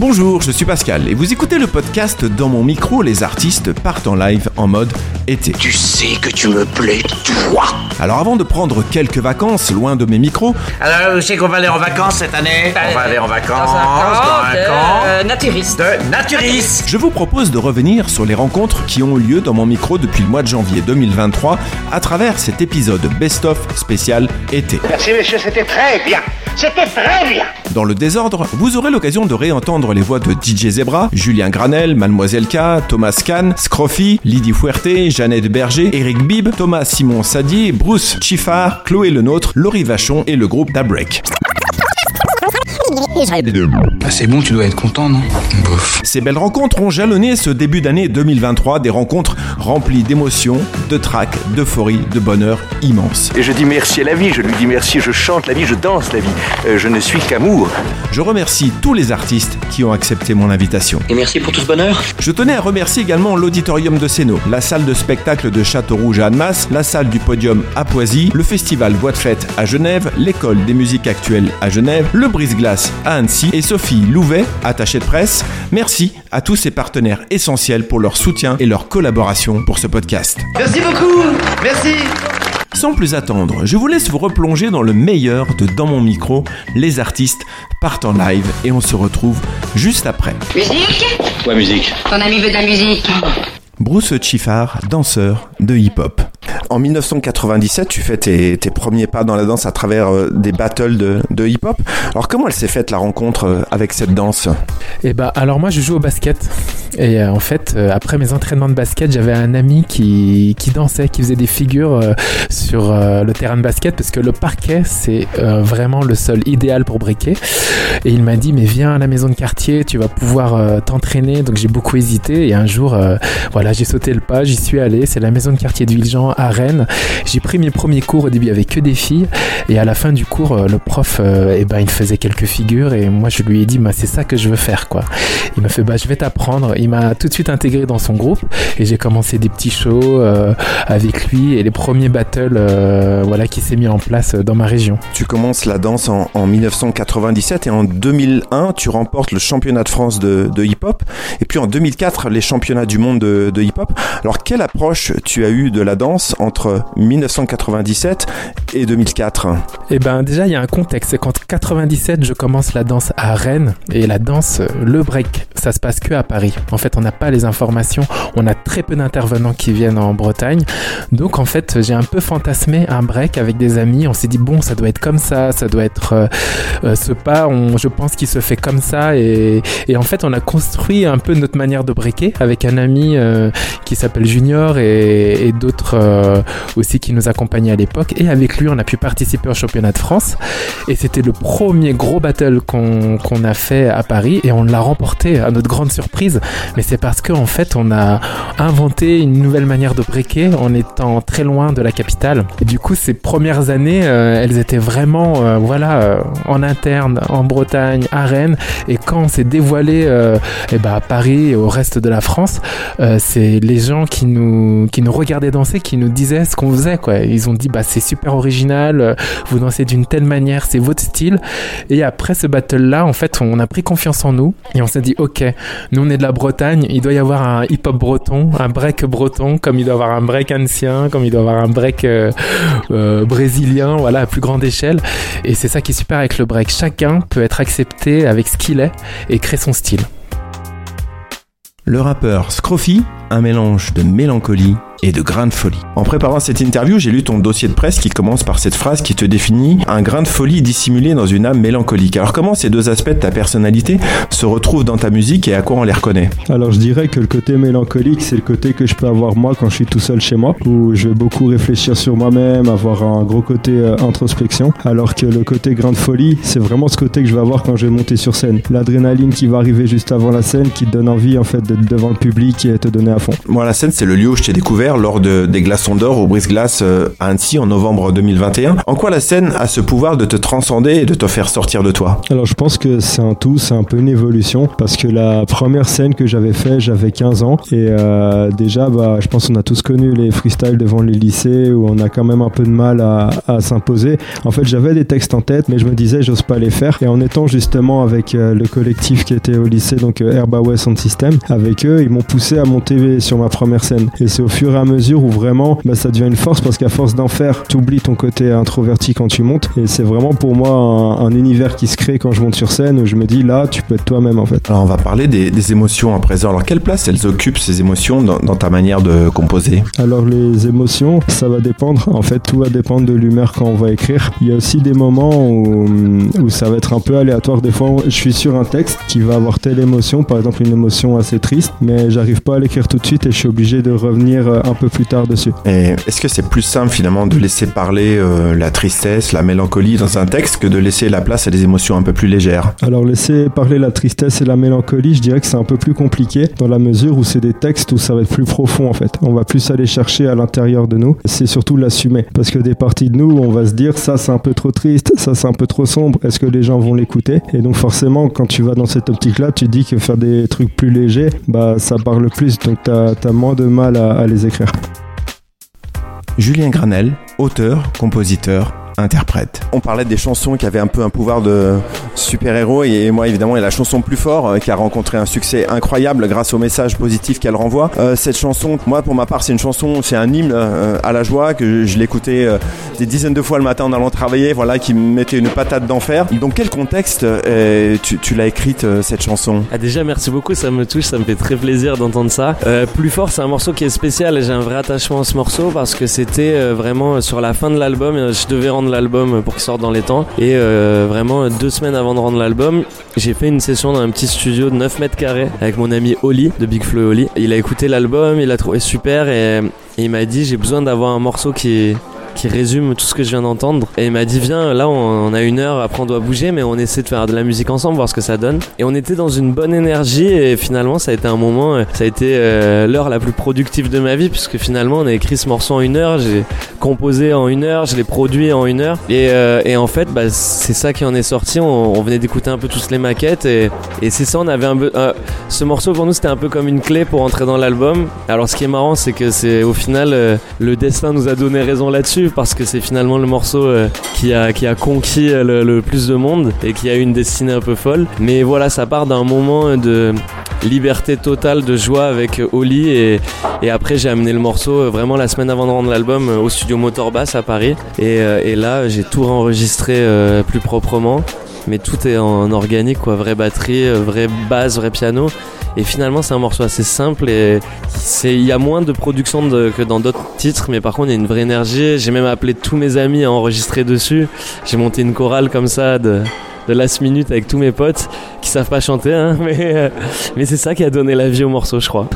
Bonjour, je suis Pascal et vous écoutez le podcast Dans mon micro, les artistes partent en live en mode été. Tu sais que tu me plais, toi Alors avant de prendre quelques vacances loin de mes micros, Alors, je sais qu'on va aller en vacances cette année On va aller en vacances dans un camp euh, naturiste. de naturistes je vous propose de revenir sur les rencontres qui ont eu lieu dans mon micro depuis le mois de janvier 2023 à travers cet épisode best-of spécial été. Merci messieurs, c'était très bien. C'était très bien. Dans le désordre, vous aurez l'occasion de réentendre les voix de DJ Zebra, Julien Granel, Mademoiselle K, Thomas Kahn, Scroffy, Lydie Fuerte, Jeannette Berger, Eric Bibb, Thomas Simon Sadier, Bruce Chiffard, Chloé Lenôtre, Laurie Vachon et le groupe Dabrek. Ah, c'est bon, tu dois être content, non Bof. Ces belles rencontres ont jalonné ce début d'année 2023, des rencontres remplies d'émotions, de trac, d'euphorie, de bonheur immense. Et je dis merci à la vie, je lui dis merci, je chante la vie, je danse la vie. Euh, je ne suis qu'amour. Je remercie tous les artistes qui ont accepté mon invitation. Et merci pour tout ce bonheur Je tenais à remercier également l'auditorium de Sénaux, la salle de spectacle de Château-Rouge à Annemasse, la salle du podium à Poisy, le festival Bois de Fête à Genève, l'école des musiques actuelles à Genève, le brise-glace à Annecy et Sophie Louvet, attachée de presse. Merci à tous ces partenaires essentiels pour leur soutien et leur collaboration pour ce podcast. Merci beaucoup. Merci. Sans plus attendre, je vous laisse vous replonger dans le meilleur de Dans mon micro, les artistes partent en live et on se retrouve juste après. Musique? Ouais, musique. Ton ami veut de la musique. Bruce Chiffard, danseur de hip-hop. En 1997, tu fais tes, premiers pas dans la danse à travers euh, des battles de, hip-hop. Alors comment elle s'est faite la rencontre euh, avec cette danse? Et bah alors moi je joue au basket. Et euh, en fait après mes entraînements de basket j'avais un ami qui, qui dansait, qui faisait des figures sur le terrain de basket parce que le parquet c'est vraiment le sol idéal pour briquer. Et il m'a dit mais viens à la maison de quartier tu vas pouvoir t'entraîner. Donc j'ai beaucoup hésité. Et un jour voilà j'ai sauté le pas j'y suis allé. C'est la maison de quartier de Villejean à Rennes. J'ai pris mes premiers cours au début avait que des filles. Et à la fin du cours euh, le prof euh, eh ben il faisait quelques figures. Et moi je lui ai dit bah, c'est ça que je veux faire quoi. Il m'a fait bah je vais t'apprendre. Il m'a tout de suite intégré dans son groupe. Et j'ai commencé des petits shows euh, avec lui. Et les premiers battles voilà qui s'est mis en place dans ma région. Tu commences la danse en, en 1997 et en 2001, tu remportes le championnat de France de, de hip-hop. Et puis en 2004, les championnats du monde de, de hip-hop. Alors quelle approche tu as eu de la danse entre 1997 et 2004 Eh ben déjà il y a un contexte, c'est qu'en 97 je commence la danse à Rennes et la danse, euh, le break, ça se passe que à Paris. En fait on n'a pas les informations, on a très peu d'intervenants qui viennent en Bretagne. Donc en fait j'ai un peu fantasmé un break avec des amis, on s'est dit bon ça doit être comme ça, ça doit être euh, euh, ce pas, je pense qu'il se fait comme ça. Et, en fait on a construit un peu notre manière de breaker avec un ami qui s'appelle Junior et, d'autres aussi qui nous accompagnaient à l'époque. Et avec lui on a pu participer au championnat de France. Et c'était le premier gros battle qu'on a fait à Paris. Et on l'a remporté à notre grande surprise. Mais c'est parce qu'en en fait on a inventé une nouvelle manière de breaker en étant très loin de la capitale. Et du coup ces premières années euh, elles étaient vraiment euh, voilà euh, en interne en Bretagne à Rennes. Et quand on s'est dévoilé euh, eh ben, à Paris et au reste de la France euh, c'est les gens qui nous qui nous regardaient danser qui nous disaient ce qu'on faisait quoi. Ils ont dit bah c'est super original euh, vous dansez d'une telle manière c'est votre style. Et après ce battle là en fait on a pris confiance en nous et on s'est dit ok nous on est de la Bretagne il doit y avoir un hip hop breton un break breton comme il doit y avoir un break ancien comme il doit y avoir un break euh, euh, brésilien voilà à plus grande échelle. Et c'est ça qui est super avec le break. Chacun peut être accepté avec ce qu'il est et créer son style. Le rappeur Scroffy, un mélange de mélancolie et de grain de folie. En préparant cette interview, j'ai lu ton dossier de presse qui commence par cette phrase qui te définit un grain de folie dissimulé dans une âme mélancolique. Alors comment ces deux aspects de ta personnalité se retrouvent dans ta musique et à quoi on les reconnaît? Alors je dirais que le côté mélancolique, c'est le côté que je peux avoir moi quand je suis tout seul chez moi, où je vais beaucoup réfléchir sur moi-même, avoir un gros côté euh, introspection, alors que le côté grain de folie, c'est vraiment ce côté que je vais avoir quand je vais monter sur scène. L'adrénaline qui va arriver juste avant la scène, qui te donne envie en fait d'être devant le public et te donner à fond. Moi, la scène, c'est le lieu où je t'ai découvert lors de, des Glaçons d'Or au Brise-Glace euh, à Annecy en novembre 2021. En quoi la scène a ce pouvoir de te transcender et de te faire sortir de toi? Alors je pense que c'est un tout, c'est un peu une évolution parce que la première scène que j'avais fait, j'avais 15 ans et euh, déjà, bah, je pense qu'on a tous connu les freestyles devant les lycées où on a quand même un peu de mal à, s'imposer. En fait, j'avais des textes en tête, mais je me disais, j'ose pas les faire. Et en étant justement avec euh, le collectif qui était au lycée, donc Herba West Sound System, avec eux, ils m'ont poussé à monter sur ma première scène. Et c'est au fur et à mesure où vraiment, bah, ça devient une force parce qu'à force d'en faire, tu oublies ton côté introverti quand tu montes. Et c'est vraiment pour moi un, un, univers qui se crée quand je monte sur scène où je me dis, là, tu peux être toi-même en fait. Alors on va parler des, des, émotions à présent. Alors quelle place elles occupent ces émotions dans, dans ta manière de composer? Alors les émotions, ça va dépendre. En fait, tout va dépendre de l'humeur quand on va écrire. Il y a aussi des moments où, où ça va être un peu aléatoire. Des fois, je suis sur un texte qui va avoir telle émotion, par exemple une émotion assez triste, mais j'arrive pas à l'écrire tout de suite et je suis obligé de revenir euh, un peu plus tard dessus. Et est-ce que c'est plus simple finalement de laisser parler euh, la tristesse, la mélancolie dans un texte que de laisser la place à des émotions un peu plus légères? Alors laisser parler la tristesse et la mélancolie, je dirais que c'est un peu plus compliqué dans la mesure où c'est des textes où ça va être plus profond en fait. On va plus aller chercher à l'intérieur de nous. C'est surtout l'assumer parce que des parties de nous, on va se dire ça c'est un peu trop triste, ça c'est un peu trop sombre. Est-ce que les gens vont l'écouter? Et donc forcément, quand tu vas dans cette optique-là, tu dis que faire des trucs plus légers, bah ça parle plus, donc tu as, as, moins de mal à, à les écrire. Julien Granel, auteur, compositeur, interprète. On parlait des chansons qui avaient un peu un pouvoir de super-héros et moi évidemment a la chanson plus fort euh, qui a rencontré un succès incroyable grâce au message positif qu'elle renvoie. Euh, cette chanson, moi pour ma part c'est une chanson, c'est un hymne euh, à la joie que je, je l'écoutais euh, des dizaines de fois le matin en allant travailler, voilà qui me mettait une patate d'enfer. Dans quel contexte euh, tu, tu l'as écrite cette chanson? Ah, Déjà merci beaucoup, ça me touche, ça me fait très plaisir d'entendre ça. plus fort c'est un morceau qui est spécial et j'ai un vrai attachement à ce morceau parce que c'était vraiment sur la fin de l'album, je devais rendre l'album pour qu'il sorte dans les temps. Et euh, vraiment, deux semaines avant de rendre l'album, j'ai fait une session dans un petit studio de 9 mètres carrés avec mon ami Oli de Big Flo Oli. Il a écouté l'album, il a trouvé super et il m'a dit j'ai besoin d'avoir un morceau qui qui résume tout ce que je viens d'entendre. Et il m'a dit viens, là on, a une heure, après on doit bouger, mais on essaie de faire de la musique ensemble, voir ce que ça donne. Et on était dans une bonne énergie et finalement ça a été un moment, ça a été euh, l'heure la plus productive de ma vie puisque finalement on a écrit ce morceau en une heure, j'ai composé en une heure, je l'ai produit en une heure. Et, euh, et en fait bah, c'est ça qui en est sorti. On, venait d'écouter un peu tous les maquettes et, et c'est ça, on avait un peu... Euh, ce morceau pour nous c'était un peu comme une clé pour entrer dans l'album. Alors ce qui est marrant c'est que c'est au final le destin nous a donné raison là-dessus parce que c'est finalement le morceau euh, qui, a, qui conquis le, le, plus de monde et qui a eu une destinée un peu folle. Mais voilà, ça part d'un moment de liberté totale, de joie avec Oli et, après j'ai amené le morceau vraiment la semaine avant de rendre l'album au studio Motorbass à Paris. Et, et là j'ai tout enregistré euh, plus proprement. Mais tout est en organique quoi, vraie batterie, vraie basse, vrai piano et finalement c'est un morceau assez simple et c'est il y a moins de production que dans d'autres titres mais par contre il y a une vraie énergie. J'ai même appelé tous mes amis à enregistrer dessus. J'ai monté une chorale comme ça de de last minute avec tous mes potes qui savent pas chanter hein, mais, euh, mais c'est ça qui a donné la vie au morceau je crois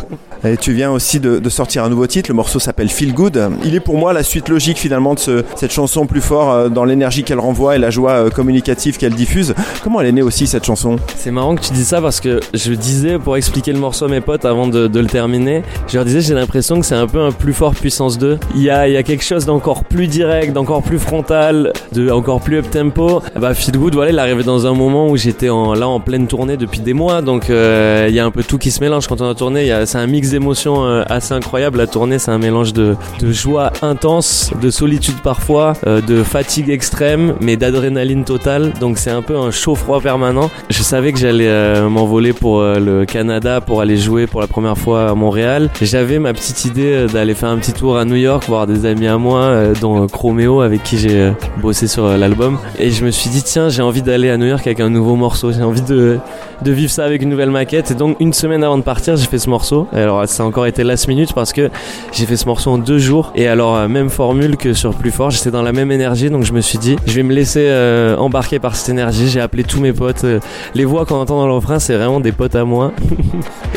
et tu viens aussi de, de, sortir un nouveau titre, le morceau s'appelle Feel Good. Il est pour moi la suite logique finalement de ce, cette chanson plus fort euh, dans l'énergie qu'elle renvoie et la joie euh, communicative qu'elle diffuse. Comment elle est née aussi cette chanson? C'est marrant que tu dis ça parce que je disais pour expliquer le morceau à mes potes avant de, de le terminer, je leur disais j'ai l'impression que c'est un peu un plus fort puissance 2. Il y a, il y a quelque chose d'encore plus direct, d'encore plus frontal, de encore plus up tempo. Bah Feel Good, voilà, il arrivait dans un moment où j'étais là en pleine tournée depuis des mois, donc euh, il y a un peu tout qui se mélange quand on a tourné. C'est un mix d'émotions euh, assez incroyable. La tournée, c'est un mélange de, joie intense, de solitude parfois, euh, de fatigue extrême, mais d'adrénaline totale. Donc c'est un peu un chaud-froid permanent. Je savais que j'allais m'envoler pour le Canada pour aller jouer pour la première fois à Montréal. J'avais ma petite idée d'aller faire un petit tour à New York, voir des amis à moi, dont Chromeo avec qui j'ai bossé sur l'album. Et je me suis dit tiens, j'ai envie d'aller New York avec un nouveau morceau. J'ai envie de, vivre ça avec une nouvelle maquette. Et donc une semaine avant de partir, j'ai fait ce morceau. Alors ça a encore été last minute parce que j'ai fait ce morceau en deux jours. Et alors même formule que sur plus fort j'étais dans la même énergie. Donc je me suis dit je vais me laisser euh, embarquer par cette énergie. J'ai appelé tous mes potes euh, les voix qu'on entend dans le refrain c'est vraiment des potes à moi.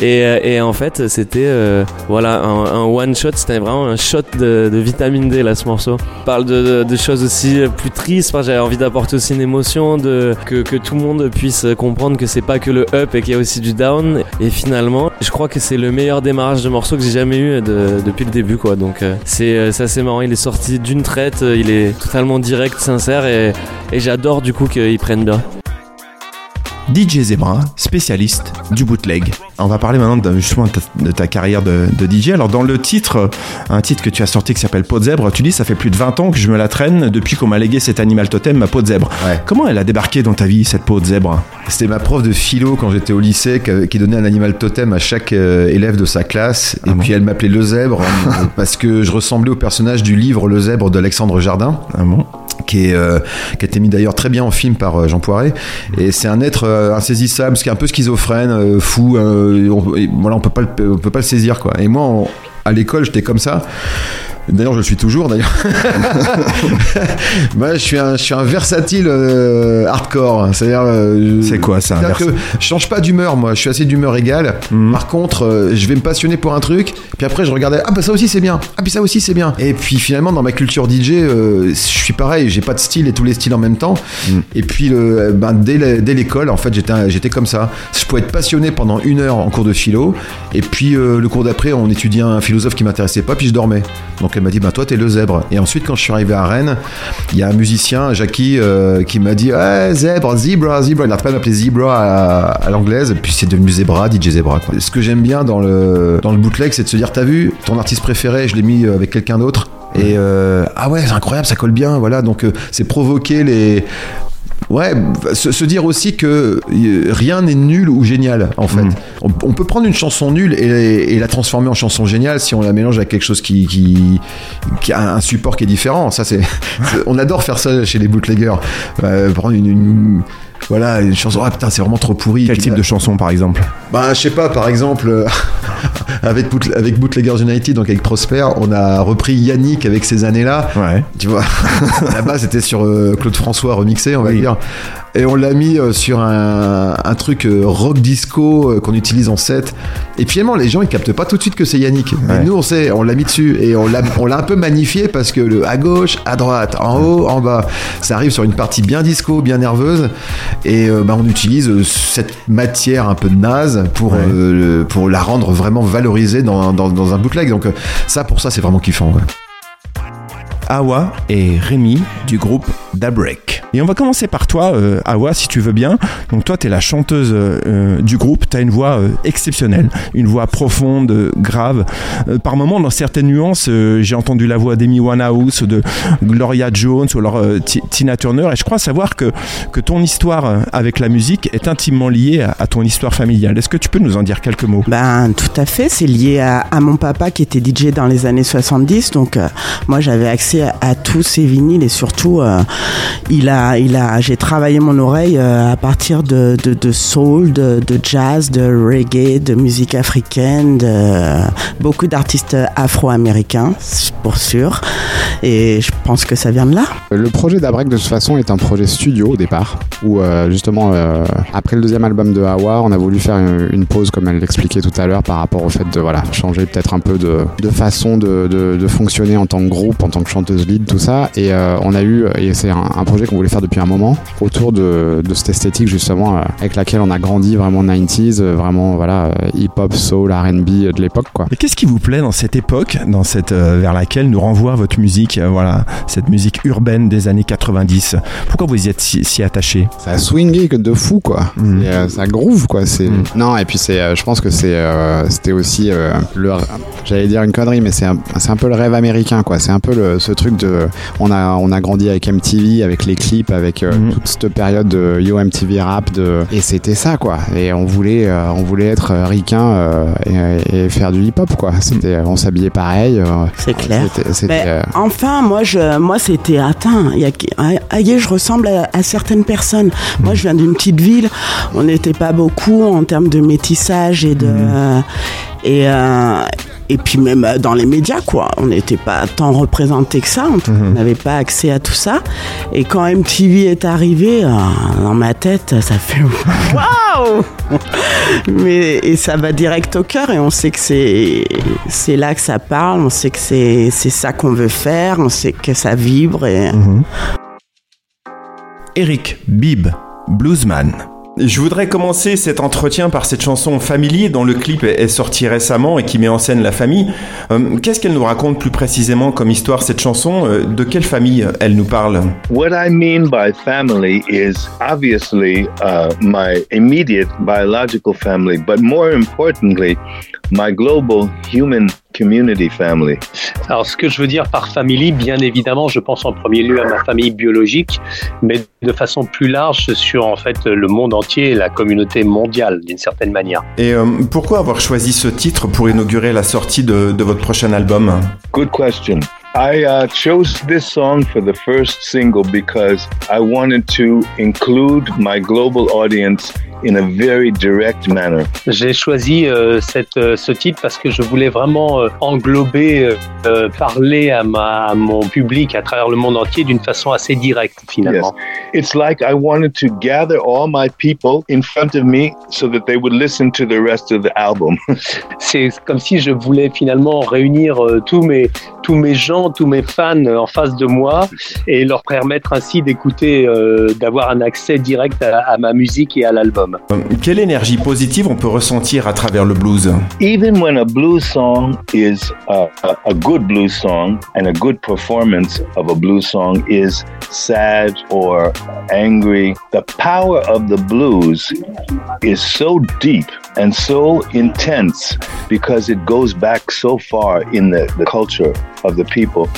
Et, euh, et, en fait c'était euh, voilà un, one shot. C'était vraiment un shot de, vitamine D là ce morceau. Parle de choses aussi plus tristes. Enfin, j'avais envie d'apporter aussi une émotion de que, tout le monde puisse comprendre que c'est pas que le up et qu'il y a aussi du down. Et finalement, je crois que c'est le meilleur démarrage de morceau que j'ai jamais eu de- depuis le début, quoi. Donc euh, c'est euh, c'est assez marrant. Il est sorti d'une traite, euh, il est totalement direct, sincère et, et j'adore du coup qu'ils prennent bien. DJ Zebra, spécialiste du bootleg. On va parler maintenant de, justement de ta, de ta carrière de, de DJ. Alors dans le titre, euh, un titre que tu as sorti qui s'appelle Peau de zèbre, tu dis ça fait plus de 20 ans que je me la traîne depuis qu'on m'a légué cet animal totem, ma peau de zèbre. Ouais. Comment elle a débarqué dans ta vie cette peau de zèbre? C'était ma prof de philo quand j'étais au lycée qui, donnait un animal totem à chaque euh, élève de sa classe. Et Ah bon? puis elle m'appelait le zèbre parce que je ressemblais au personnage du livre Le zèbre d'Alexandre Jardin. Ah bon? Euh, qui a été mis d'ailleurs très bien en film par euh, Jean Poiret. Et c'est un être euh, insaisissable, ce qui est un peu schizophrène, fou. on, voilà, on peut pas le, on peut pas le saisir quoi. Et moi, à l'école, j'étais comme ça. D'ailleurs, je le suis toujours. D'ailleurs, Moi, je suis un, je suis un versatile euh, hardcore. C'est-à-dire, euh, C'est quoi, ça, que je change pas d'humeur. Moi, je suis assez d'humeur égale. Mhm. Par contre, euh, je vais me passionner pour un truc, puis après, je regardais. Ah bah ça aussi c'est bien. Ah puis ça aussi c'est bien. Et puis finalement, dans ma culture DJ, euh, je suis pareil. J'ai pas de style et tous les styles en même temps. Mhm. Et puis, ben, dès l'école, en fait, j'étais comme ça. Je pouvais être passionné pendant une heure en cours de philo, et puis le cours d'après, on étudiait un philosophe qui m'intéressait pas, puis je dormais. Donc elle m'a dit, bah toi, t'es le zèbre. Et ensuite, quand je suis arrivé à Rennes, il y a un musicien, Jackie, euh, qui m'a dit, ouais, zèbre, zebra, zebra. Il n'arrête pas de m'appeler zebra à, à l'anglaise, puis c'est devenu zebra, DJ zebra. quoi. Ce que j'aime bien dans le, dans le bootleg, c'est de se dire, t'as vu, ton artiste préféré, je l'ai mis avec quelqu'un d'autre. Et euh, ah ouais, c'est incroyable, ça colle bien, voilà. Donc euh, c'est provoquer les, Ouais, se, se dire aussi que rien n'est nul ou génial en fait. Mm. On, on peut prendre une chanson nulle et, et la transformer en chanson géniale si on la mélange avec quelque chose qui, qui, qui a un support qui est différent. Ça c'est, on adore faire ça chez les bootleggers. Euh, prendre une, une- voilà une chanson. Ah putain, c'est vraiment trop pourri. Quel type de chanson par exemple? Bah, je sais pas, par exemple, euh, avec, Boot- avec Bootleggers United, donc avec Prosper, on a repris Yannick avec ces années-là. Ouais. Tu vois, base, c'était sur euh, Claude François remixé, on va Oui. dire. Et on l'a mis euh, sur un, un truc euh, rock disco euh, qu'on utilise en set. Et finalement, les gens, ils captent pas tout de suite que c'est Yannick. Mais Ouais. nous, on sait, on l'a mis dessus. Et on l'a, on l'a un peu magnifié parce que le à gauche, à droite, en haut, en bas, ça arrive sur une partie bien disco, bien nerveuse. Et euh, bah, on utilise cette matière un peu naze pour, Ouais. euh, pour la rendre vraiment valorisée dans, dans, dans un bootleg. Donc, ça, pour ça, c'est vraiment kiffant. ouais. Awa et Rémi du groupe Dabrek. Et on va commencer par toi, euh, Awa, si tu veux bien. Donc toi, tu es la chanteuse euh, du groupe, tu as une voix euh, exceptionnelle, une voix profonde, euh, grave. Euh, par moments, dans certaines nuances, euh, j'ai entendu la voix d'Amy Winehouse, de Gloria Jones ou alors euh, Ti- Tina Turner. Et je crois savoir que, que ton histoire euh, avec la musique est intimement liée à, ton histoire familiale. Est-ce que tu peux nous en dire quelques mots? Ben tout à fait, c'est lié à, mon papa qui était DJ dans les années 70, donc euh, moi j'avais accès à, tous ces vinyles et surtout euh, il a, j'ai travaillé mon oreille euh, à partir de, soul, de, jazz, de reggae, de musique africaine, de beaucoup d'artistes afro-américains pour sûr, et je pense que ça vient de là. Le projet d'Abrek de toute façon est un projet studio au départ, où euh, justement euh, après le deuxième album de Hawa, on a voulu faire une, pause comme elle l'expliquait tout à l'heure par rapport au fait de voilà changer peut-être un peu de, façon de, fonctionner en tant que groupe, en tant que chanteuse lead, tout ça. Et on a eu, et c'est un, un projet qu'on voulait faire depuis un moment, autour de, de cette esthétique justement euh, avec laquelle on a grandi vraiment 90s, euh, vraiment voilà euh, hip-hop, soul, R&B de l'époque quoi. Et qu'est-ce qui vous plaît dans cette époque, dans cette vers laquelle nous renvoie votre musique, voilà, cette musique urbaine des années 90 Pourquoi vous y êtes si, si attaché? Ça a swingé que de fou quoi Mm. Et, euh, ça groove quoi c'est Mm. non et puis c'est je pense que c'est c'était aussi le j'allais dire une connerie mais c'est un, c'est un peu le rêve américain quoi c'est un peu le, ce truc de on a on a grandi avec MTV avec les clips avec euh, Mm. toute cette période de Yo MTV rap de et c'était ça quoi et on voulait euh, on voulait être euh, ricain euh, et, et faire du hip hop quoi c'était on s'habillait pareil euh, C'est clair. c'était- c'était, Mais euh, enfin, moi, je, moi, c'était atteint. Il y a, Aguet, je ressemble à, à certaines personnes. Moi, je viens d'une petite ville. On n'était pas beaucoup en termes de métissage et de et euh, et puis même euh, dans les médias, quoi. On n'était pas tant représenté que ça. On on n'avait pas accès à tout ça. Et quand MTV est arrivé, euh, dans ma tête, ça fait waouh. Mais et ça va direct au cœur et on sait que c'est c'est là que ça parle. On sait que c'est c'est ça qu'on veut faire. On sait que ça vibre et Eric Bibb Bluesman. Je voudrais commencer cet entretien par cette chanson Family dont le clip est sorti récemment et qui met en scène la famille. Euh, qu'est-ce qu'elle nous raconte plus précisément comme histoire cette chanson? Euh, De quelle famille elle nous parle? What I mean by family is obviously uh, my immediate biological family, but more importantly, my global human community family. Alors, ce que je veux dire par famille, bien évidemment, je pense en premier lieu à ma famille biologique, mais de façon plus large sur en fait le monde entier et la communauté mondiale d'une certaine manière. Et euh, pourquoi avoir choisi ce titre pour inaugurer la sortie de, de votre prochain album? Good question. I uh, chose this song for the first single because I wanted to include my global audience in a very direct manner. J'ai choisi euh, cette, euh, ce titre parce que je voulais vraiment euh, englober, euh, euh, parler à, ma, à mon public à travers le monde entier d'une façon assez directe finalement. Yes. It's like I wanted to gather all my people in front of me so that they would listen to the rest of the album. C'est comme si je voulais finalement réunir euh, tous mes tous mes gens, tous mes fans en face de moi et leur permettre ainsi d'écouter, euh, d'avoir un accès direct à, à ma musique et à l'album. Euh, Quelle énergie positive on peut ressentir à travers le blues? Even when a blues song is a, a, a good blues song and a good performance of a blues song is sad or angry, the power of the blues is so deep and so intense because it goes back so far in the, the culture of the people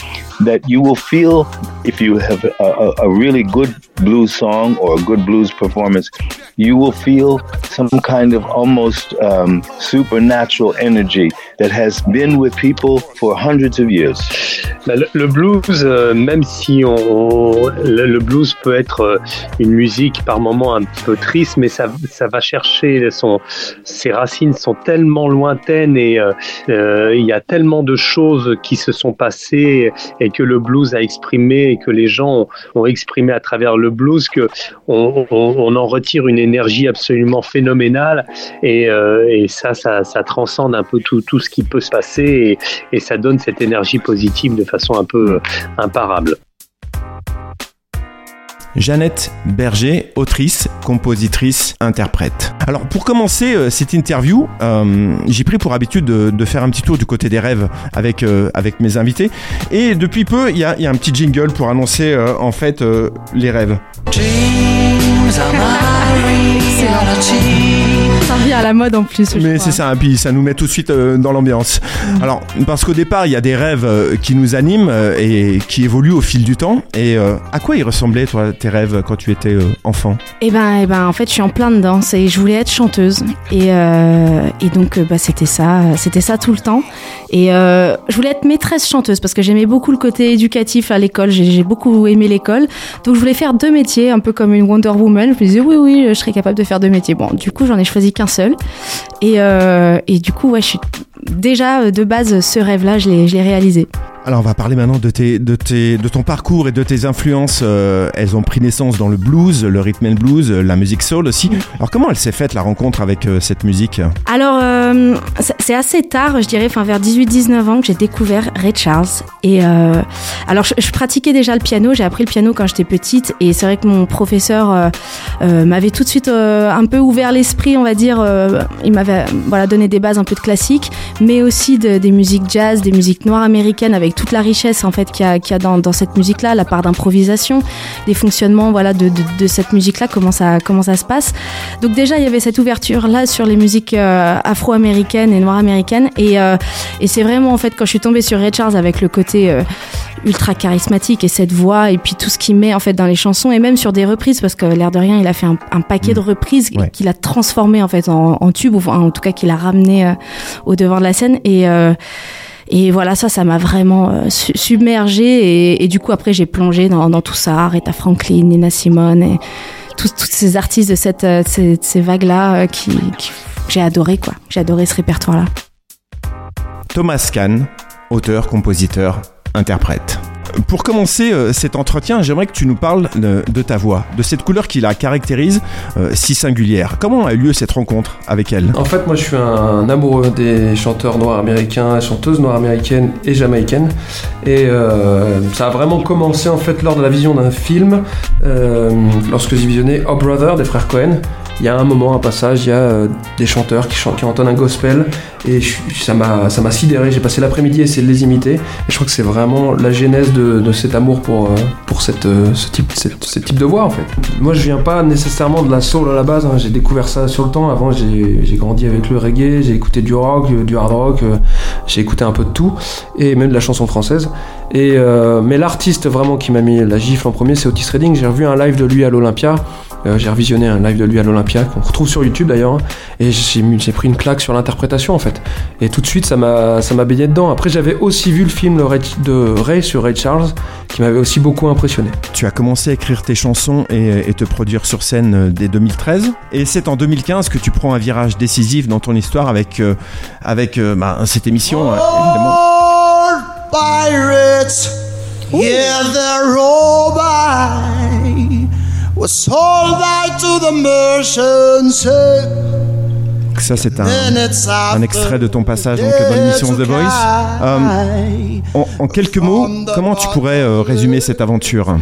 that you will feel if you have a, a, a really good blues song or a good blues performance, you will feel some kind of almost um, supernatural energy that has been with people for hundreds of years. Bah, le, le blues, euh, même si on, le, le blues peut être euh, une musique par moments un peu triste, mais ça, ça va chercher son, ses racines sont tellement lointaines et euh, euh, il y a tellement de choses qui se sont passées et que le blues a exprimé et que les gens ont, exprimé à travers le blues que on, en retire une énergie absolument phénoménale et, euh, et ça, ça, transcende un peu tout, ce qui peut se passer et, et ça donne cette énergie positive de façon un peu euh, imparable. Jeannette Berger, autrice, compositrice, interprète. Alors pour commencer euh, cette interview, euh, j'ai pris pour habitude de, de, faire un petit tour du côté des rêves avec, euh, avec mes invités. Et depuis peu, il y a, y a, un petit jingle pour annoncer euh, en fait euh, les rêves. revient à la mode en plus. Mais c'est ça, et puis ça nous met tout de suite euh, dans l'ambiance. Mmh. Alors, parce qu'au départ, il y a des rêves euh, qui nous animent euh, et qui évoluent au fil du temps. Et euh, à quoi ils ressemblaient, toi, tes rêves, quand tu étais enfant? Eh ben, eh ben, en fait, je suis en plein dedans. Et je voulais être chanteuse. Et, euh, et donc, bah, c'était ça, c'était ça tout le temps. Et je voulais être maîtresse chanteuse parce que j'aimais beaucoup le côté éducatif à l'école. J'ai beaucoup aimé l'école. Donc, je voulais faire deux métiers, un peu comme une Wonder Woman. Je me disais, oui, oui, je serais capable de faire deux métiers. Bon, du coup, j'en ai choisi seul. Et, euh, et du coup, ouais, je suis déjà de base ce rêve-là, je l'ai réalisé. Alors on va parler maintenant de, tes, de, tes, de ton parcours et de tes influences. Euh, elles ont pris naissance dans le blues, le rhythm and blues, la musique soul aussi. Mmh. Alors comment elle s'est faite la rencontre avec euh, cette musique? Alors euh, c'est assez tard, je dirais, enfin vers 18-19 ans que j'ai découvert Ray Charles. Et euh, alors je, je, pratiquais déjà le piano, j'ai appris le piano quand j'étais petite et c'est vrai que mon professeur euh, m'avait tout de suite un peu ouvert l'esprit, on va dire. il m'avait voilà donné des bases un peu de classique, mais aussi de, des musiques jazz, des musiques noires américaines avec toute la richesse en fait qu'il y a, qu y a dans, dans, cette musique là la part d'improvisation des fonctionnements voilà de, de, de cette musique là comment ça comment ça se passe. Donc déjà il y avait cette ouverture là sur les musiques euh, afro-américaines et noires américaines et, euh, et c'est vraiment en fait quand je suis tombée sur Ray Charles avec le côté euh, ultra charismatique et cette voix et puis tout ce qu'il met en fait dans les chansons et même sur des reprises parce que l'air de rien il a fait un, un paquet de reprises ouais. qu'il a transformé en fait en, en tube ou en, en tout cas qu'il a ramené au devant de la scène. Et et voilà, ça, ça m'a vraiment euh, submergée. Et, du coup, après, j'ai plongé dans, tout ça. Aretha Franklin, Nina Simone, et tous, ces artistes de cette, euh, ces, vagues-là euh, qui j'ai adoré, quoi. J'ai adoré ce répertoire-là. Thomas Kahn, auteur, compositeur, interprète. Pour commencer euh, cet entretien, j'aimerais que tu nous parles de, ta voix, de cette couleur qui la caractérise euh, si singulière. Comment a eu lieu cette rencontre avec elle? En fait, moi, je suis un amoureux des chanteurs noirs américains, chanteuses noires américaines et jamaïcaines. Et euh, ça a vraiment commencé en fait lors de la vision d'un film, lorsque j'ai visionné Oh Brother des frères Cohen. Il y a un moment, un passage, il y a euh, des chanteurs qui, chantent, qui entonnent un gospel et je- ça m'a sidéré. J'ai passé l'après-midi à essayer de les imiter et je crois que c'est vraiment la genèse de, de cet amour pour, euh, pour cette, euh, ce, type, cette- ce type de voix en fait. Moi je viens pas nécessairement de la soul à la base, hein. j'ai découvert ça sur le temps. Avant j'ai grandi avec le reggae, j'ai écouté du rock, du hard rock, j'ai écouté un peu de tout et même de la chanson française. Et, euh, mais l'artiste vraiment qui m'a mis la gifle en premier c'est Otis Redding. J'ai revu un live de lui à l'Olympia. Euh, j'ai revisionné un live de lui à l'Olympia qu'on retrouve sur YouTube d'ailleurs hein. et j'ai pris une claque sur l'interprétation en fait et tout de suite ça m'a ça m'a baigné dedans après j'avais aussi vu le film de Ray, de Ray sur Ray Charles qui m'avait aussi beaucoup impressionné Tu as commencé à écrire tes chansons et, et te produire sur scène euh, dès 2013. Et c'est en 2015 que tu prends un virage décisif dans ton histoire avec, euh, avec euh, bah, cette émission, évidemment. pirates, yeah, they're all by. Was sold by to the merchants. Ça, c'est un, un extrait de ton passage donc, dans l'émission The Voice. Euh, en, en quelques mots, comment tu pourrais euh, résumer cette aventure?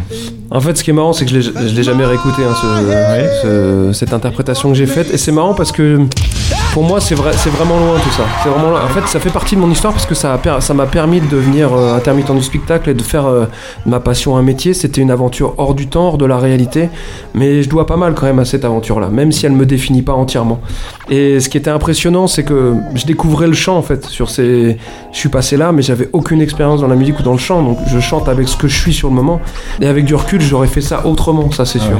En fait, ce qui est marrant, c'est que je je l'ai jamais réécouté, hein, ce- ce- cette interprétation que j'ai faite. Et c'est marrant parce que pour moi, c'est vrai, c'est vraiment loin tout ça. C'est vraiment loin. En fait, ça fait partie de mon histoire parce que ça a ça m'a permis de devenir euh, intermittent du spectacle et de faire euh, ma passion un métier. C'était une aventure hors du temps, hors de la réalité. Mais je dois pas mal quand même à cette aventure-là, même si elle me définit pas entièrement. Et ce qui était impressionnant, c'est que je découvrais le chant en fait. Sur ces, je suis passé là, mais j'avais aucune expérience dans la musique ou dans le chant. Donc je chante avec ce que je suis sur le moment. Et avec du recul, j'aurais fait ça autrement, ça c'est sûr.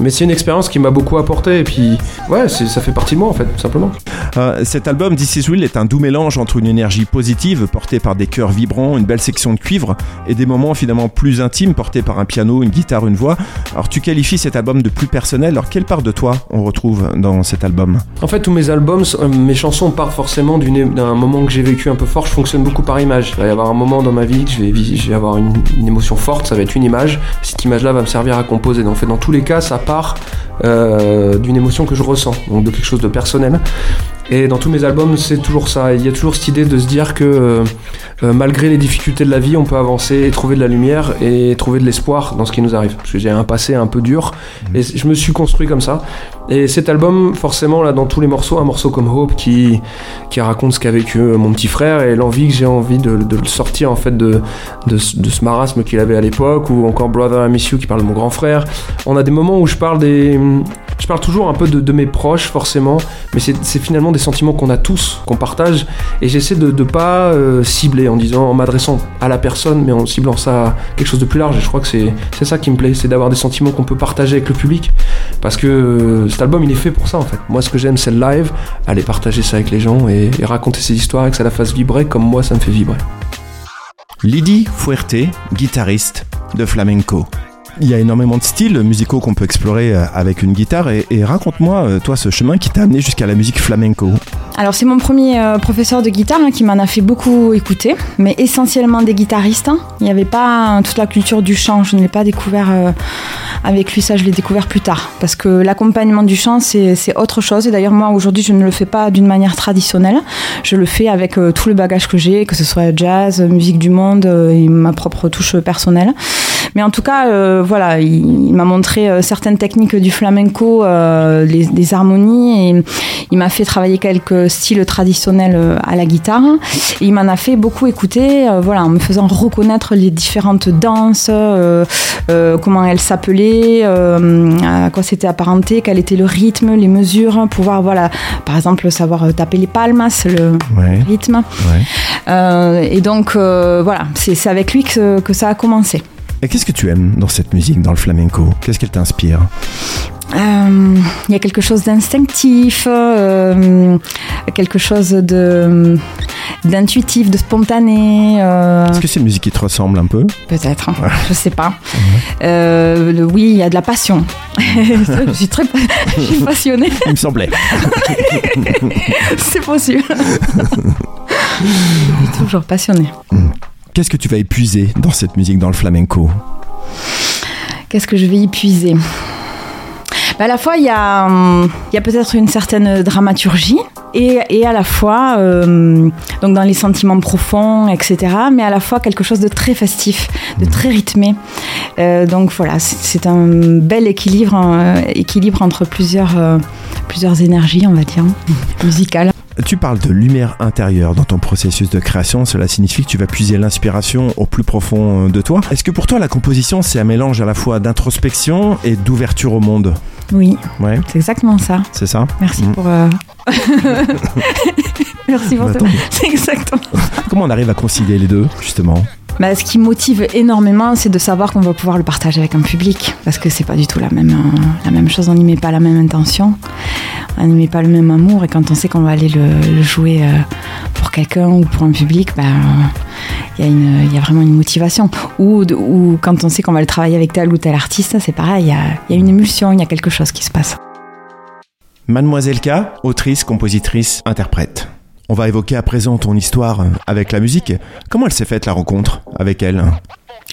Mais c'est une expérience qui m'a beaucoup apporté. Et puis, ouais, ça fait partie de moi en fait, tout simplement. Euh, cet album, This Is Will, est un doux mélange entre une énergie positive portée par des chœurs vibrants, une belle section de cuivre et des moments finalement plus intimes portés par un piano, une guitare, une voix. Alors tu qualifies cet album de plus personnel. Alors quelle part de toi on retrouve dans cet album? En fait, tous mes albums, euh, mes chansons partent forcément d'un moment que j'ai vécu un peu fort. Je fonctionne beaucoup par image. Il va y avoir un moment dans ma vie que je vais, avoir une, une émotion forte, ça va être une image. Cette image-là va me servir à composer. Donc, en fait, dans tous les cas, ça part euh, d'une émotion que je ressens, donc de quelque chose de personnel. Et dans tous mes albums, c'est toujours ça. Il y a toujours cette idée de se dire que euh, euh, malgré les difficultés de la vie, on peut avancer et trouver de la lumière et trouver de l'espoir dans ce qui nous arrive. Parce que j'ai un passé un peu dur et je me suis construit comme ça. Et cet album, forcément, là, dans tous les morceaux, un morceau comme Hope qui, qui raconte ce qu'a vécu euh, mon petit frère et l'envie que j'ai envie de, de le sortir en fait de, de, ce- de ce marasme qu'il avait à l'époque, ou encore Brother I Miss You qui parle de mon grand frère. On a des moments où je parle des. Je parle toujours un peu de, mes proches, forcément, mais c'est finalement des sentiments qu'on a tous, qu'on partage, et j'essaie de ne pas euh, cibler en disant, en m'adressant à la personne, mais en ciblant ça à quelque chose de plus large. Et je crois que c'est c'est ça qui me plaît, c'est d'avoir des sentiments qu'on peut partager avec le public, parce que euh, cet album il est fait pour ça en fait. Moi ce que j'aime c'est le live, aller partager ça avec les gens et, et raconter ces histoires et que ça la fasse vibrer comme moi ça me fait vibrer. Lydie Fuerte, guitariste de flamenco. Il y a énormément de styles musicaux qu'on peut explorer euh, avec une guitare et, raconte-moi, euh, toi, ce chemin qui t'a amené jusqu'à la musique flamenco. Alors c'est mon premier euh, professeur de guitare hein, qui m'en a fait beaucoup écouter, mais essentiellement des guitaristes. hein. Il n'y avait pas euh, toute la culture du chant, je ne l'ai pas découvert avec lui, ça je l'ai découvert plus tard. Parce que l'accompagnement du chant c'est autre chose, et d'ailleurs moi aujourd'hui je ne le fais pas d'une manière traditionnelle, je le fais avec tout le bagage que j'ai, que ce soit jazz, musique du monde et ma propre touche personnelle. Mais en tout cas, euh, voilà, il, il m'a montré euh, certaines techniques du flamenco, euh, les, les harmonies, et il m'a fait travailler quelques styles traditionnels à la guitare. Et il m'en a fait beaucoup écouter, voilà, en me faisant reconnaître les différentes danses, comment elles s'appelaient, à quoi c'était apparenté, quel était le rythme, les mesures, pouvoir, voilà, par exemple, savoir taper les palmas, le Ouais. rythme. Euh, et donc, euh, voilà, c'est c'est avec lui que, que ça a commencé. Et qu'est-ce que tu aimes dans cette musique, dans le flamenco? Qu'est-ce qu'elle t'inspire? Euh, Il y a quelque chose d'instinctif, euh, quelque chose de d'intuitif, de spontané. euh, Est-ce que c'est une musique qui te ressemble un peu? Peut-être, hein, je sais pas. Euh, le- oui, il y a de la passion. je suis très pa- je suis passionnée. Il me semblait. C'est possible. je suis toujours passionnée. Qu'est-ce que tu vas épuiser dans cette musique, dans le flamenco? Qu'est-ce que je vais y puiser Bah, À la fois, il y a, hum, il y a peut-être une certaine dramaturgie. Et, et à la fois, euh, donc dans les sentiments profonds, etc., mais à la fois quelque chose de très festif, de très rythmé. Euh, donc voilà, c'est- un bel équilibre, euh, équilibre entre plusieurs, euh, plusieurs énergies, on va dire, musicales. Tu parles de lumière intérieure dans ton processus de création, cela signifie que tu vas puiser l'inspiration au plus profond de toi. Est-ce que pour toi la composition c'est un mélange à la fois d'introspection et d'ouverture au monde? Oui, Ouais, c'est exactement ça. c'est ça? Merci Mm. pour. euh, Merci pour Bah. C'est exactement. Comment on arrive à concilier les deux justement? Bah, ce qui motive énormément, c'est de savoir qu'on va pouvoir le partager avec un public, parce que c'est pas du tout la même, euh, la même chose. On n'y met pas la même intention, on n'y met pas le même amour, et quand on sait qu'on va aller le, jouer euh, pour quelqu'un ou pour un public, bah, il y, y a vraiment une motivation. Ou, ou quand on sait qu'on va le travailler avec tel ou tel artiste, c'est pareil, il y y a une émulsion, il y a quelque chose qui se passe. Mademoiselle K, autrice, compositrice, interprète. On va évoquer à présent ton histoire avec la musique. Comment elle s'est faite la rencontre avec elle?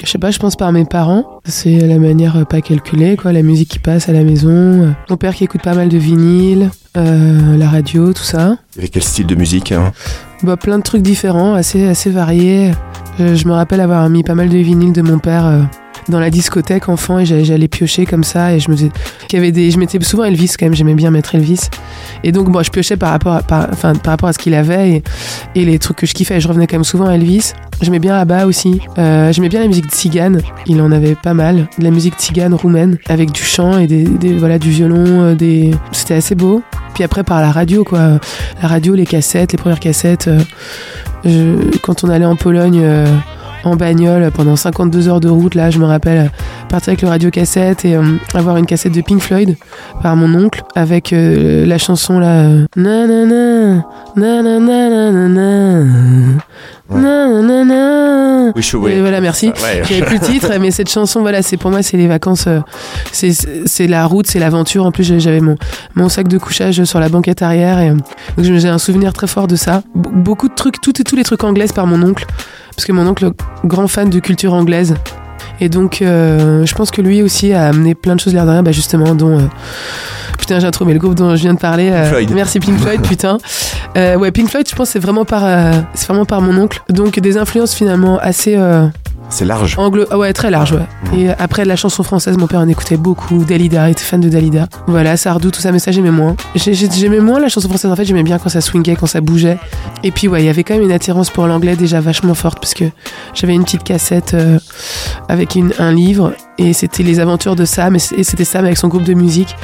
Je sais pas, je pense par mes parents. C'est la manière euh, pas calculée, quoi. La musique qui passe à la maison. Euh, Mon père qui écoute pas mal de vinyle, euh, la radio, tout ça. Avec quel style de musique hein? Bah, plein de trucs différents, assez, assez variés. Euh, je me rappelle avoir mis pas mal de vinyles de mon père euh, dans la discothèque enfant et j'allais, piocher comme ça et je me faisais qu'il y avait des je mettais souvent Elvis quand même j'aimais bien mettre Elvis. Et donc bon je piochais par rapport à, enfin, par rapport à ce qu'il avait et, les trucs que je kiffais. Je revenais quand même souvent à Elvis. J'aimais bien Abba aussi. Euh, j'aimais bien la musique tzigane il en avait pas mal. De la musique tzigane roumaine avec du chant et des, voilà du violon euh, c'était assez beau. Puis après par la radio quoi. La radio les cassettes les premières cassettes euh, quand on allait en Pologne en bagnole pendant 52 heures de route, là, je me rappelle euh, partir avec le radio cassette et euh, avoir une cassette de Pink Floyd par mon oncle avec euh, la chanson là. Nanana, nanana, nanana, nanana. Je- oui. Et voilà, merci. Ouais. J'avais plus le titre, mais cette chanson, voilà, c'est pour moi, c'est les vacances, euh, c'est c'est la route, c'est l'aventure. En plus, j'avais- mon, mon sac de couchage sur la banquette arrière, et euh, donc j'ai un souvenir très fort de ça. Be- beaucoup de trucs, tout, tous les trucs anglaises par mon oncle, parce que mon oncle, grand fan de culture anglaise. Et donc, euh, je pense que lui aussi a amené plein de choses l'air de rien, bah justement, dont. euh, putain, j'ai mais le groupe dont je viens de parler. euh, Floyd. Merci Pink Floyd, putain. Euh, ouais, Pink Floyd, je pense c'est vraiment par, euh, c'est vraiment par mon oncle. Donc, des influences finalement assez. Euh, C'est large. Anglo ah ouais, très large, ouais. Et après, de la chanson française, mon père en écoutait beaucoup. Dalida, il était fan de Dalida. Voilà, Sardou, tout ça, mais ça, j'aimais moins. J'ai- j'ai- J'aimais moins la chanson française, en fait, j'aimais bien quand ça swingait, quand ça bougeait. Et puis, ouais, il y avait quand même une attirance pour l'anglais déjà vachement forte, parce que j'avais une petite cassette euh, avec une- un livre, et c'était les aventures de Sam, et c'était Sam avec son groupe de musique.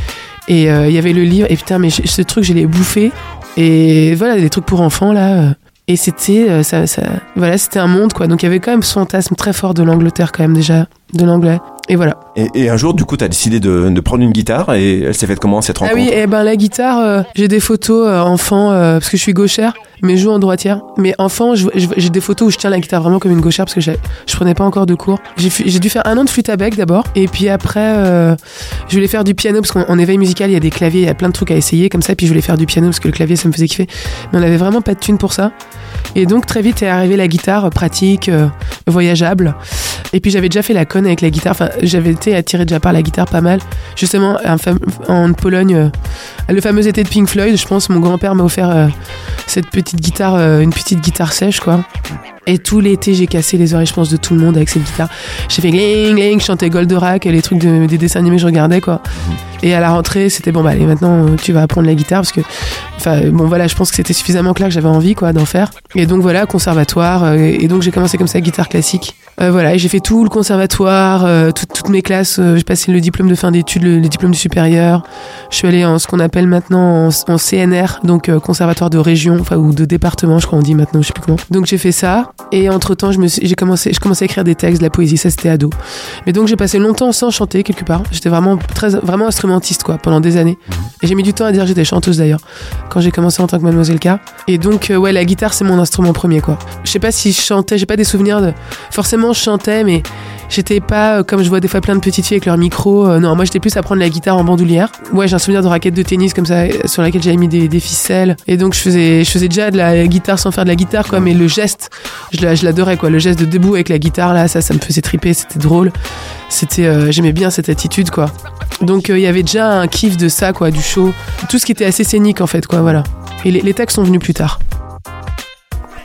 Et euh, il y avait le livre, et putain, mais ce truc, je l'ai bouffé. Et voilà, des trucs pour enfants, là. Et c'était euh, ça, ça- voilà, c'était un monde quoi. Donc il y avait quand même ce fantasme très fort de l'Angleterre quand même déjà, de l'anglais. Et voilà. Et, et un jour, du coup, tu as décidé de, de prendre une guitare et elle s'est faite comment cette Ah rencontre? oui, et ben la guitare, euh, j'ai des photos euh, enfant euh, parce que je suis gauchère, mais je joue en droitière. Mais enfant, j'ai des photos où je tiens la guitare vraiment comme une gauchère parce que je prenais pas encore de cours. J'ai dû faire un an de flûte à bec d'abord, et puis après, je voulais faire du piano parce qu'en en éveil musical, il y a des claviers, il y a plein de trucs à essayer comme ça. Puis je voulais faire du piano parce que le clavier, ça me faisait kiffer. Mais on avait vraiment pas de thune pour ça. Et donc très vite est arrivée la guitare euh, pratique, euh, voyageable. Et puis j'avais déjà fait la conne avec la guitare. Enfin, j'avais été attirée déjà par la guitare pas mal. Justement, en Pologne, euh, le fameux été de Pink Floyd, je pense, mon grand-père m'a offert cette petite guitare, une petite guitare sèche, quoi. Et tout l'été, j'ai cassé les oreilles, je pense, de tout le monde avec cette guitare. J'ai fait gling, gling, je chantais Goldorak et les trucs de- des dessins animés, je regardais, quoi. Et à la rentrée, c'était bon, bah allez, maintenant, euh, tu vas apprendre la guitare parce que, enfin, bon, voilà, je pense que c'était suffisamment clair que j'avais envie, quoi, d'en faire. Et donc, voilà, conservatoire. euh, et donc, j'ai commencé comme ça, guitare classique. Euh, voilà, j'ai fait tout le conservatoire, euh, tout- toutes mes classes. euh, j'ai passé le diplôme de fin d'études, le, le diplôme du supérieur. Je suis allée en ce qu'on appelle maintenant en, en CNR, donc conservatoire de région, enfin, ou de département, je crois on dit maintenant, je sais plus comment. Donc, j'ai fait ça. Et entre temps, je me j'ai commencé, je commençais à écrire des textes, de la poésie, ça c'était ado. Mais donc, j'ai passé longtemps sans chanter quelque part. J'étais vraiment très, vraiment instrumentiste, quoi, pendant des années. Et j'ai mis du temps à dire que j'étais chanteuse d'ailleurs, quand j'ai commencé en tant que Mademoiselle K. Et donc, ouais, la guitare, c'est mon instrument premier, quoi. Je sais pas si je chantais, j'ai pas des souvenirs de. Forcément, je chantais, mais J'étais pas euh, comme je vois des fois plein de petites filles avec leur micro. euh, non, moi j'étais plus à prendre la guitare en bandoulière. Ouais, j'ai un souvenir de raquette de tennis comme ça euh, sur laquelle j'avais mis des, ficelles. Et donc je faisais, je faisais déjà de la guitare sans faire de la guitare, quoi. Mais le geste, je la- je l'adorais, quoi. Le geste de debout avec la guitare là, ça, ça me faisait triper. C'était drôle. C'était, j'aimais bien cette attitude, quoi. Donc il y avait déjà un kiff de ça, quoi, du show. Tout ce qui était assez scénique en fait, quoi. Voilà. Et les, les sont venus plus tard.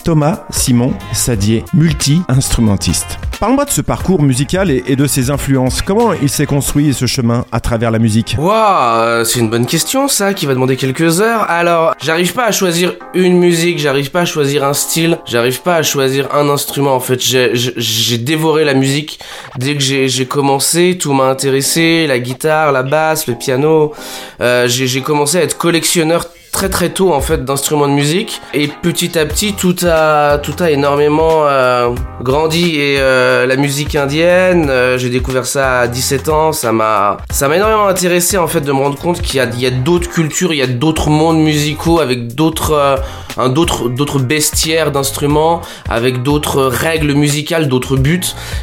Thomas Simon Sadier, multi-instrumentiste. Parle-moi de ce parcours musical et, de ses influences. Comment il s'est construit ce chemin à travers la musique? Waouh, euh, c'est une bonne question ça, qui va demander quelques heures. Alors, j'arrive pas à choisir une musique, j'arrive pas à choisir un style, j'arrive pas à choisir un instrument. En fait, j'ai- dévoré la musique dès que j'ai commencé. Tout m'a intéressé, la guitare, la basse, le piano. Euh, j'ai commencé à être collectionneur très très tôt en fait d'instruments de musique. Et petit à petit tout a tout a énormément euh, grandi. Et euh, la musique indienne euh, j'ai découvert ça à 17 ans. Ça m'a ça m'a énormément intéressé en fait de me rendre compte qu'il y a il y a d'autres cultures il y a d'autres mondes musicaux avec d'autres un d'autres d'autres bestiaires d'instruments avec d'autres règles musicales d'autres buts.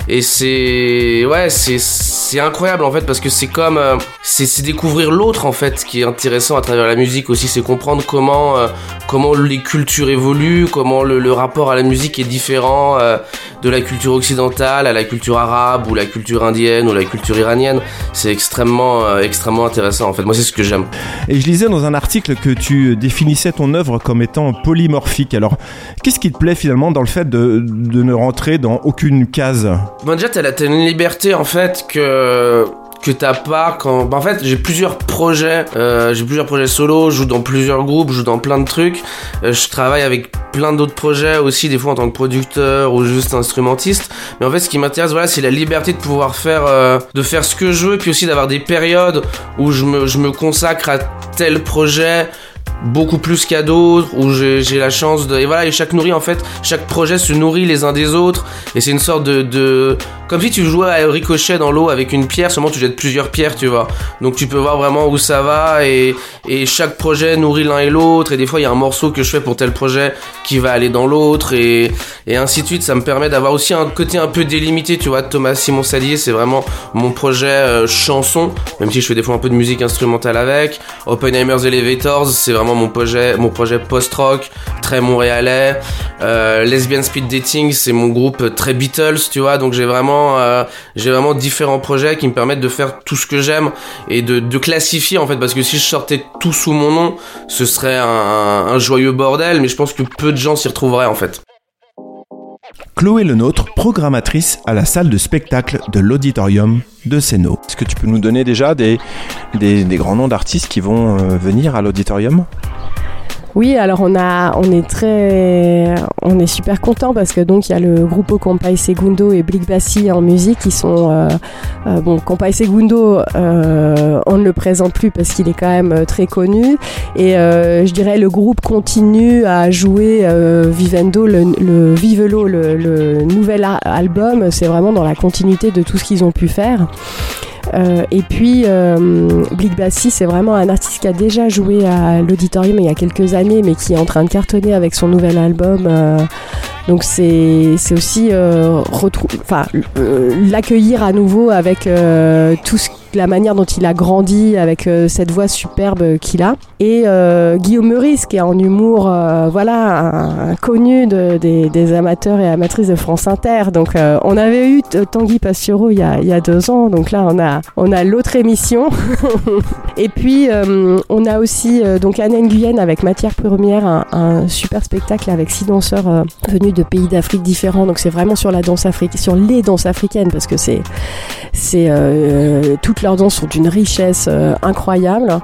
Et c'est ouais c'est c'est incroyable en fait parce que c'est comme c'est c'est découvrir l'autre en fait qui est intéressant à travers la musique aussi c'est comprendre comment euh, comment les cultures évoluent comment le, le rapport à la musique est différent euh, de la culture occidentale à la culture arabe ou la culture indienne ou la culture iranienne. C'est extrêmement euh, extrêmement intéressant en fait. Moi c'est ce que j'aime. Et je lisais dans un article que tu définissais ton œuvre comme étant polymorphique. Alors, qu'est-ce qui te plaît finalement dans le fait de, de ne rentrer dans aucune case? Bon déjà t'as la- t'as une liberté en fait que que t'as pas quand bah, en fait j'ai plusieurs projets euh, j'ai plusieurs projets solo je joue dans plusieurs groupes je joue dans plein de trucs Euh, je travaille avec plein d'autres projets aussi des fois en tant que producteur ou juste instrumentiste. Mais en fait ce qui m'intéresse voilà c'est la liberté de pouvoir faire euh, de faire ce que je veux puis aussi d'avoir des périodes où je me, je me consacre à tel projet beaucoup plus qu'à d'autres où j'ai la chance de et voilà et chaque nourrit en fait chaque projet se nourrit les uns des autres et c'est une sorte de, de comme si tu jouais à ricochet dans l'eau avec une pierre seulement tu jettes plusieurs pierres tu vois. Donc tu peux voir vraiment où ça va et, chaque projet nourrit l'un et l'autre. Et des fois il y a un morceau que je fais pour tel projet qui va aller dans l'autre et, ainsi de suite. Ça me permet d'avoir aussi un côté un peu délimité tu vois. Thomas Simon Salier c'est vraiment mon projet euh, chanson même si je fais des fois un peu de musique instrumentale avec. Oppenheimer's Elevators c'est vraiment mon projet mon projet post-rock très montréalais. Euh, Lesbian Speed Dating c'est mon groupe très Beatles tu vois. Donc j'ai vraiment euh, j'ai vraiment différents projets qui me permettent de faire tout ce que j'aime et de, de classifier en fait. Parce que si je sortais tout sous mon nom ce serait un, un joyeux bordel mais je pense que peu de gens s'y retrouveraient en fait. Chloé Lenôtre, programmatrice à la salle de spectacle de l'auditorium de Séno. Est-ce que tu peux nous donner déjà des, des, des grands noms d'artistes qui vont euh, venir à l'auditorium? Oui, alors on a, on est très, on est super content parce que donc il y a le groupe Compay Segundo et Blick Bassi en musique qui sont, euh, euh, bon, Compay Segundo, euh, on ne le présente plus parce qu'il est quand même euh, très connu et je dirais le groupe continue à jouer Vivendo, le, Vivelo, le, nouvel album, c'est vraiment dans la continuité de tout ce qu'ils ont pu faire. Euh, et puis, euh, Blick Bassi, c'est vraiment un artiste qui a déjà joué à l'auditorium il y a quelques années, mais qui est en train de cartonner avec son nouvel album. euh, donc, c'est aussi euh, l'accueillir à nouveau avec tout ce- la manière dont il a grandi, avec euh, cette voix superbe qu'il a. Et euh, Guillaume Meurice, qui est en humour, euh, voilà, un, connu de- des, des amateurs et amatrices de France Inter. Donc, on avait eu Tanguy Pastureau il y, a, il y a deux ans. Donc là, on a, on a l'autre émission. et puis, on a aussi donc Anne Nguyen avec Matière Première, un, un super spectacle avec six danseurs euh, venus de pays d'Afrique différents. Donc, c'est vraiment sur la danse africaine, sur les danses africaines, parce que c'est, c'est euh, toutes leurs danses sont d'une richesse euh, incroyable.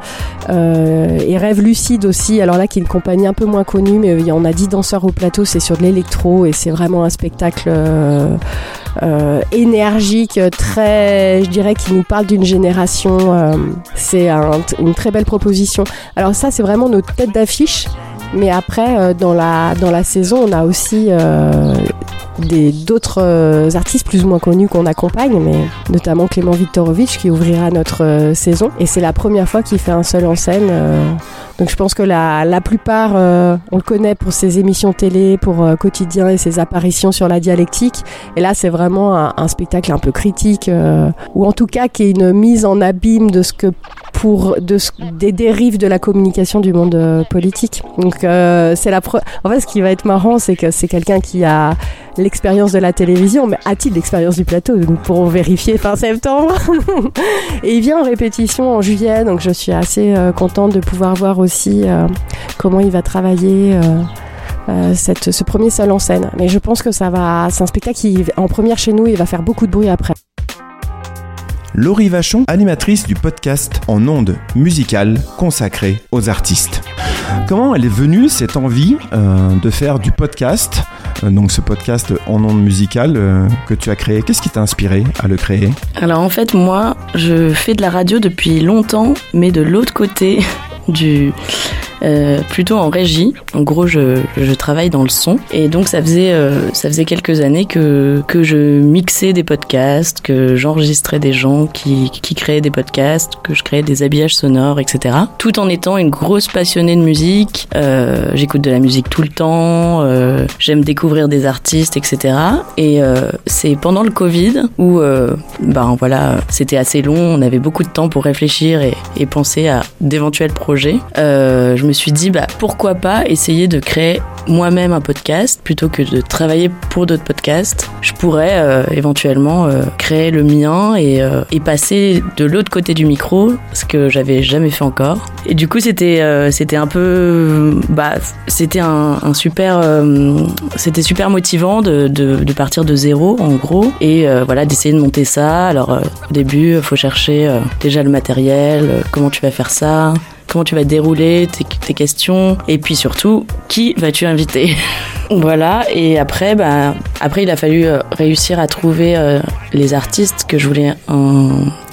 Euh, et Rêve Lucide aussi, alors là qui est une compagnie un peu moins connue, mais y en a 10 danseurs au plateau, c'est sur de l'électro et c'est vraiment un spectacle euh, euh, énergique, très, je dirais, qui nous parle d'une génération. euh, c'est un- une très belle proposition. Alors ça, c'est vraiment notre tête d'affiche. Mais après, euh, dans, la, dans la saison, on a aussi euh, d'autres euh, artistes plus ou moins connus qu'on accompagne, mais notamment Clément Viktorovitch qui ouvrira notre saison. Et c'est la première fois qu'il fait un seul en scène. Donc je pense que la, la plupart, on le connaît pour ses émissions télé, pour quotidien et ses apparitions sur la dialectique. Et là, c'est vraiment un, un spectacle un peu critique, ou en tout cas qui est une mise en abîme de ce que pour de, des dérives de la communication du monde euh, politique. Donc euh, c'est la pre- en fait ce qui va être marrant c'est que c'est quelqu'un qui a l'expérience de la télévision mais a-t-il l'expérience du plateau? Nous pourrons vérifier fin septembre. Et il vient en répétition en juillet donc je suis assez euh, contente de pouvoir voir aussi euh, comment il va travailler euh, euh, cette, ce premier seul en scène. Mais je pense que ça va, c'est un spectacle qui, en première chez nous, il va faire beaucoup de bruit après. Laurie Vachon, animatrice du podcast en ondes musicales consacré aux artistes. Comment elle est venue cette envie euh, de faire du podcast, euh, donc ce podcast en ondes musicales euh, que tu as créé? Qu'est-ce qui t'a inspiré à le créer? Alors en fait, moi, je fais de la radio depuis longtemps, mais de l'autre côté du... euh, plutôt en régie. En gros, je, je travaille dans le son. Et donc, ça faisait, euh, ça faisait quelques années que, que je mixais des podcasts, que j'enregistrais des gens qui, qui créaient des podcasts, que je créais des habillages sonores, etc. Tout en étant une grosse passionnée de musique. Euh, J'écoute de la musique tout le temps. euh, J'aime découvrir des artistes, etc. Et euh, c'est pendant le Covid où, ben voilà, c'était assez long. On avait beaucoup de temps pour réfléchir et, et penser à d'éventuels projets. Je me suis dit, bah, pourquoi pas essayer de créer moi-même un podcast plutôt que de travailler pour d'autres podcasts. Je pourrais euh, éventuellement euh, créer le mien et, euh, et passer de l'autre côté du micro, ce que j'avais jamais fait encore. Et du coup, c'était c'était un peu, bah, c'était un, super, c'était super motivant de, de, de partir de zéro en gros et voilà d'essayer de monter ça. Alors au début, il faut chercher déjà le matériel, comment tu vas faire ça comment tu vas dérouler tes, questions et puis surtout qui vas-tu inviter? Voilà et après bah après il a fallu euh, réussir à trouver euh, les artistes que je voulais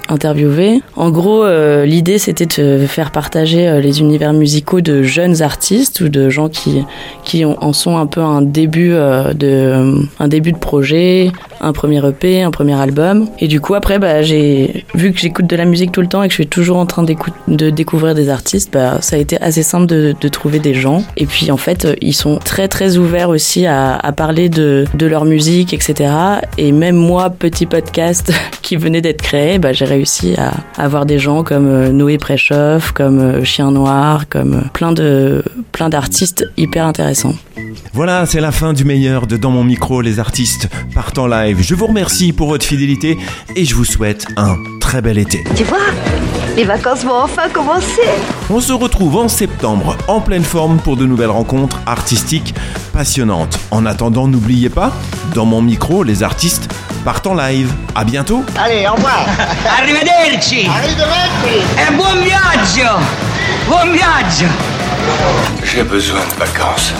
interviewer. En gros euh, l'idée c'était de faire partager les univers musicaux de jeunes artistes ou de gens qui qui en sont un peu un début de un début de projet un premier EP un premier album. Et du coup après bah j'ai vu que j'écoute de la musique tout le temps et que je suis toujours en train de découvrir des artistes bah ça a été assez simple de, trouver des gens. Et puis en fait euh, ils sont très très ouverts aussi à, parler de, leur musique etc et même moi petit podcast qui venait d'être créé bah, j'ai réussi à avoir des gens comme euh, Noé Préchoff comme euh, Chien Noir comme plein de plein d'artistes hyper intéressants. Voilà, c'est la fin du meilleur de Dans mon micro, les artistes partent en live. Je vous remercie pour votre fidélité et je vous souhaite un très bel été. Tu vois, les vacances vont enfin commencer. On se retrouve en septembre en pleine forme pour de nouvelles rencontres artistiques passionnantes. En attendant, n'oubliez pas, dans mon micro, les artistes partent en live. À bientôt. Allez, au revoir. Arrivederci. Arrivederci. E buon viaggio. Buon viaggio. J'ai besoin de vacances.